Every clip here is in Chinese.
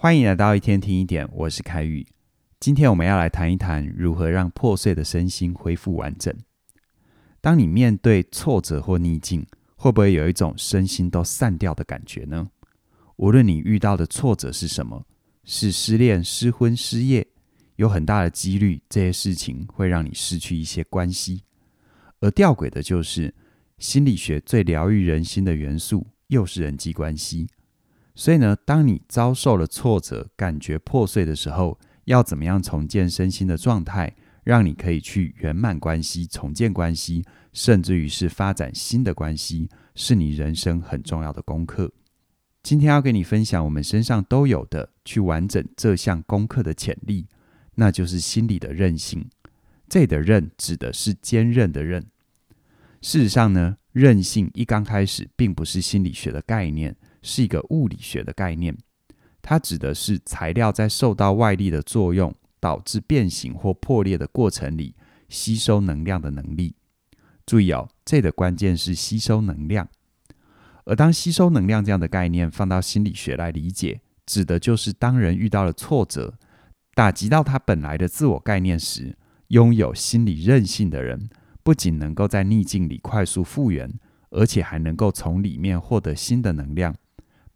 欢迎来到一天听一点，我是凯宇。今天我们要来谈一谈如何让破碎的身心恢复完整。当你面对挫折或逆境，会不会有一种身心都散掉的感觉呢？无论你遇到的挫折是什么，是失恋、失婚、失业，有很大的几率这些事情会让你失去一些关系。而吊诡的就是，心理学最疗愈人心的元素又是人际关系。所以呢，当你遭受了挫折，感觉破碎的时候，要怎么样重建身心的状态，让你可以去圆满关系、重建关系，甚至于是发展新的关系，是你人生很重要的功课。今天要跟你分享我们身上都有的，去完整这项功课的潜力，那就是心理的韧性。这里的韧指的是坚韧的韧。事实上呢，韧性一刚开始并不是心理学的概念。是一个物理学的概念，它指的是材料在受到外力的作用，导致变形或破裂的过程里，吸收能量的能力。注意哦，这里的关键是吸收能量。而当吸收能量这样的概念放到心理学来理解，指的就是当人遇到了挫折，打击到他本来的自我概念时，拥有心理韧性的人，不仅能够在逆境里快速复原，而且还能够从里面获得新的能量。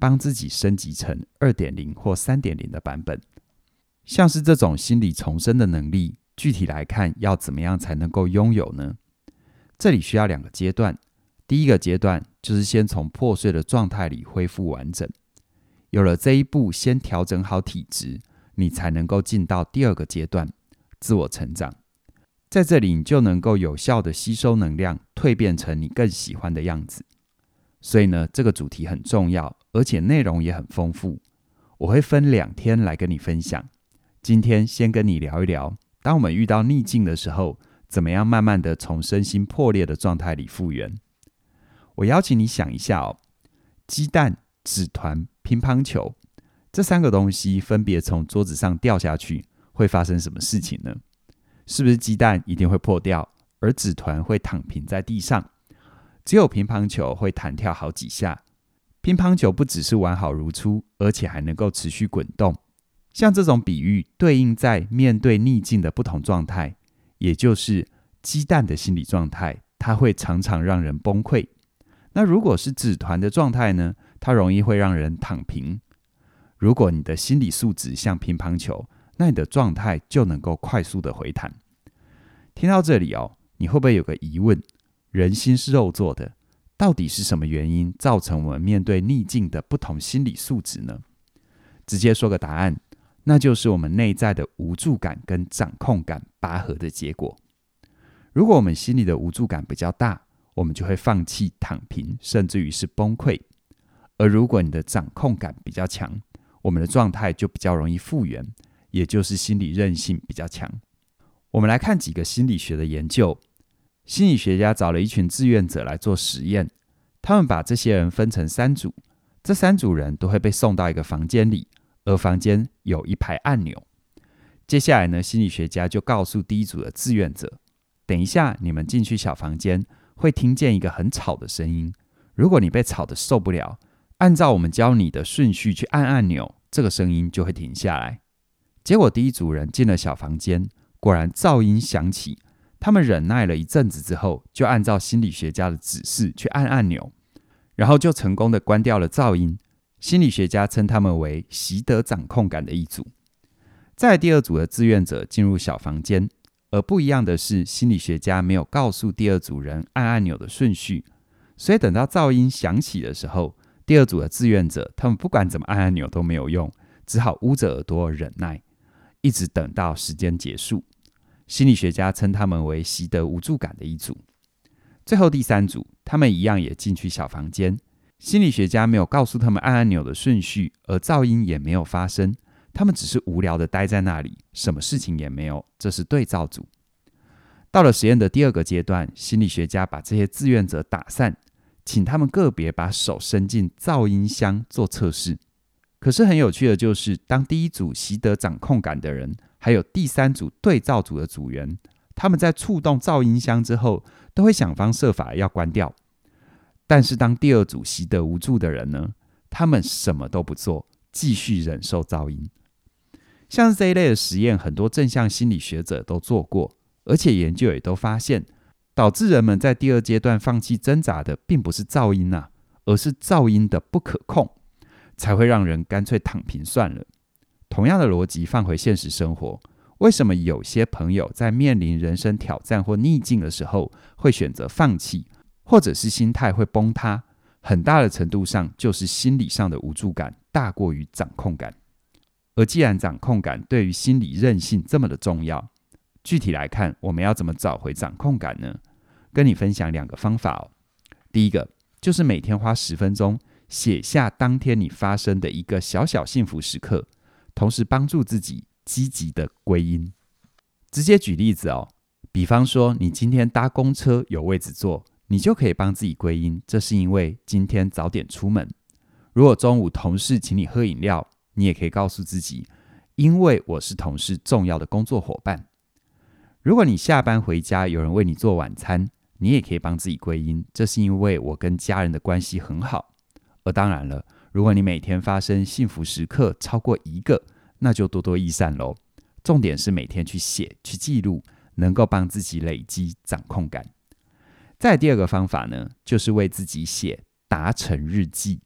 帮自己升级成二点零或三点零的版本，像是这种心理重生的能力，具体来看要怎么样才能够拥有呢？这里需要两个阶段。第一个阶段就是先从破碎的状态里恢复完整，有了这一步，先调整好体质，你才能够进到第二个阶段，自我成长。在这里，你就能够有效地吸收能量，蜕变成你更喜欢的样子。所以呢，这个主题很重要，而且内容也很丰富。我会分两天来跟你分享。今天先跟你聊一聊，当我们遇到逆境的时候，怎么样慢慢的从身心破裂的状态里复原。我邀请你想一下哦，鸡蛋、纸团、乒乓球这三个东西分别从桌子上掉下去，会发生什么事情呢？是不是鸡蛋一定会破掉，而纸团会躺平在地上？只有乒乓球会弹跳好几下，乒乓球不只是完好如初，而且还能够持续滚动。像这种比喻，对应在面对逆境的不同状态，也就是鸡蛋的心理状态，它会常常让人崩溃。那如果是纸团的状态呢？它容易会让人躺平。如果你的心理素质像乒乓球，那你的状态就能够快速的回弹。听到这里哦，你会不会有个疑问？人心是肉做的，到底是什么原因造成我们面对逆境的不同心理素质呢？直接说个答案，那就是我们内在的无助感跟掌控感拔河的结果。如果我们心里的无助感比较大，我们就会放弃、躺平，甚至于是崩溃；而如果你的掌控感比较强，我们的状态就比较容易复原，也就是心理韧性比较强。我们来看几个心理学的研究。心理学家找了一群志愿者来做实验，他们把这些人分成三组，这三组人都会被送到一个房间里，而房间有一排按钮。接下来呢，心理学家就告诉第一组的志愿者：“等一下，你们进去小房间会听见一个很吵的声音，如果你被吵得受不了，按照我们教你的顺序去按按钮，这个声音就会停下来。”结果第一组人进了小房间，果然噪音响起。他们忍耐了一阵子之后，就按照心理学家的指示去按按钮，然后就成功的关掉了噪音。心理学家称他们为习得掌控感的一组。在第二组的志愿者进入小房间，而不一样的是，心理学家没有告诉第二组人按按钮的顺序，所以等到噪音响起的时候，第二组的志愿者他们不管怎么按按钮都没有用，只好捂着耳朵忍耐，一直等到时间结束。心理学家称他们为习得无助感的一组。最后第三组，他们一样也进去小房间。心理学家没有告诉他们按按钮的顺序，而噪音也没有发生。他们只是无聊的待在那里，什么事情也没有。这是对照组。到了实验的第二个阶段，心理学家把这些志愿者打散，请他们个别把手伸进噪音箱做测试。可是很有趣的就是，当第一组习得掌控感的人，还有第三组对照组的组员，他们在触动噪音箱之后，都会想方设法要关掉。但是当第二组习得无助的人呢，他们什么都不做，继续忍受噪音。像这一类的实验，很多正向心理学者都做过，而且研究也都发现，导致人们在第二阶段放弃挣扎的，并不是噪音啊，而是噪音的不可控，才会让人干脆躺平算了。同样的逻辑放回现实生活，为什么有些朋友在面临人生挑战或逆境的时候，会选择放弃，或者是心态会崩塌？很大的程度上，就是心理上的无助感大过于掌控感。而既然掌控感对于心理韧性这么的重要，具体来看，我们要怎么找回掌控感呢？跟你分享两个方法哦。第一个就是每天花十分钟写下当天你发生的一个小小幸福时刻，同时帮助自己积极的归因。直接举例子哦，比方说你今天搭公车有位置坐，你就可以帮自己归因，这是因为今天早点出门。如果中午同事请你喝饮料，你也可以告诉自己，因为我是同事重要的工作伙伴。如果你下班回家有人为你做晚餐，你也可以帮自己归因，这是因为我跟家人的关系很好。而当然了，如果你每天发生幸福时刻超过一个，那就多多益善喽。重点是每天去写、去记录，能够帮自己累积掌控感。再第二个方法呢，就是为自己写达成日记。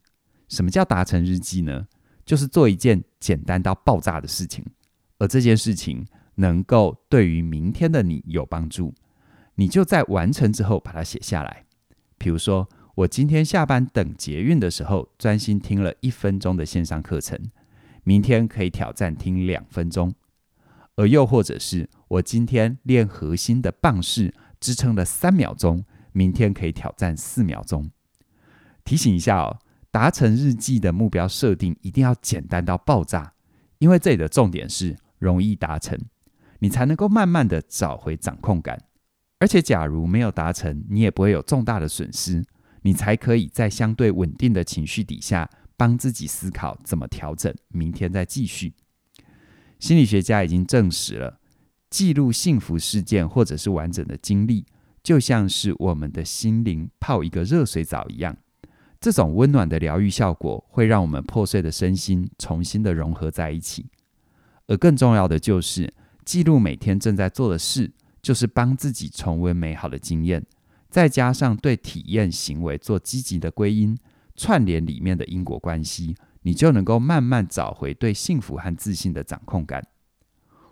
什么叫达成日记呢？就是做一件简单到爆炸的事情，而这件事情能够对于明天的你有帮助，你就在完成之后把它写下来。比如说，我今天下班等捷运的时候，专心听了一分钟的线上课程，明天可以挑战听两分钟。而又或者是我今天练核心的棒式，支撑了三秒钟，明天可以挑战四秒钟。提醒一下哦。达成日记的目标设定一定要简单到爆炸，因为这里的重点是容易达成，你才能够慢慢的找回掌控感。而且，假如没有达成，你也不会有重大的损失，你才可以在相对稳定的情绪底下，帮自己思考怎么调整，明天再继续。心理学家已经证实了，记录幸福事件或者是完整的经历，就像是我们的心灵泡一个热水澡一样。这种温暖的疗愈效果会让我们破碎的身心重新的融合在一起，而更重要的就是记录每天正在做的事，就是帮自己重温美好的经验，再加上对体验行为做积极的归因，串联里面的因果关系，你就能够慢慢找回对幸福和自信的掌控感。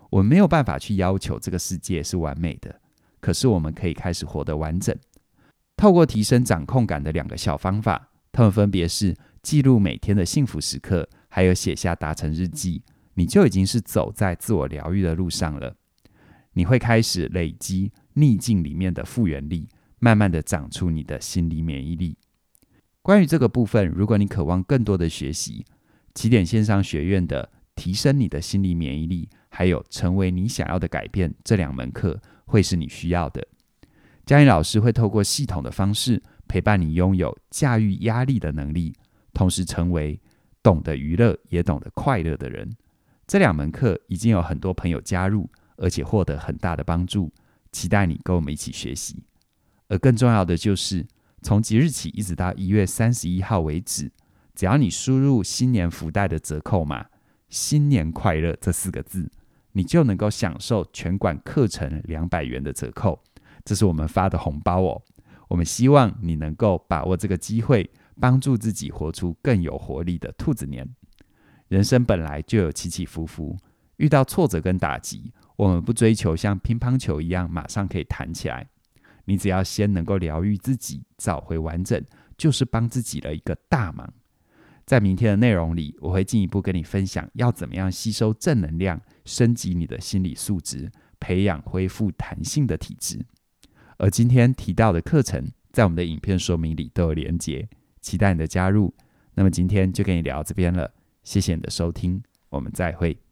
我们没有办法去要求这个世界是完美的，可是我们可以开始活得完整，透过提升掌控感的两个小方法。他们分别是记录每天的幸福时刻，还有写下达成日记，你就已经是走在自我疗愈的路上了。你会开始累积逆境里面的复原力，慢慢的长出你的心理免疫力。关于这个部分，如果你渴望更多的学习，起点线上学院的提升你的心理免疫力，还有成为你想要的改变这两门课，会是你需要的。嘉玲老师会透过系统的方式。陪伴你拥有驾驭压力的能力，同时成为懂得娱乐也懂得快乐的人。这两门课已经有很多朋友加入，而且获得很大的帮助。期待你跟我们一起学习。而更重要的就是，从即日起一直到一月三十一号为止，只要你输入新年福袋的折扣码“新年快乐”这四个字，你就能够享受全馆课程两百元的折扣。这是我们发的红包哦。我们希望你能够把握这个机会，帮助自己活出更有活力的兔子年。人生本来就有起起伏伏，遇到挫折跟打击，我们不追求像乒乓球一样马上可以弹起来。你只要先能够疗愈自己，找回完整，就是帮自己了一个大忙。在明天的内容里，我会进一步跟你分享要怎么样吸收正能量，升级你的心理素质，培养恢复弹性的体质。而今天提到的课程，在我们的影片说明里都有连结，期待你的加入。那么今天就跟你聊到这边了，谢谢你的收听，我们再会。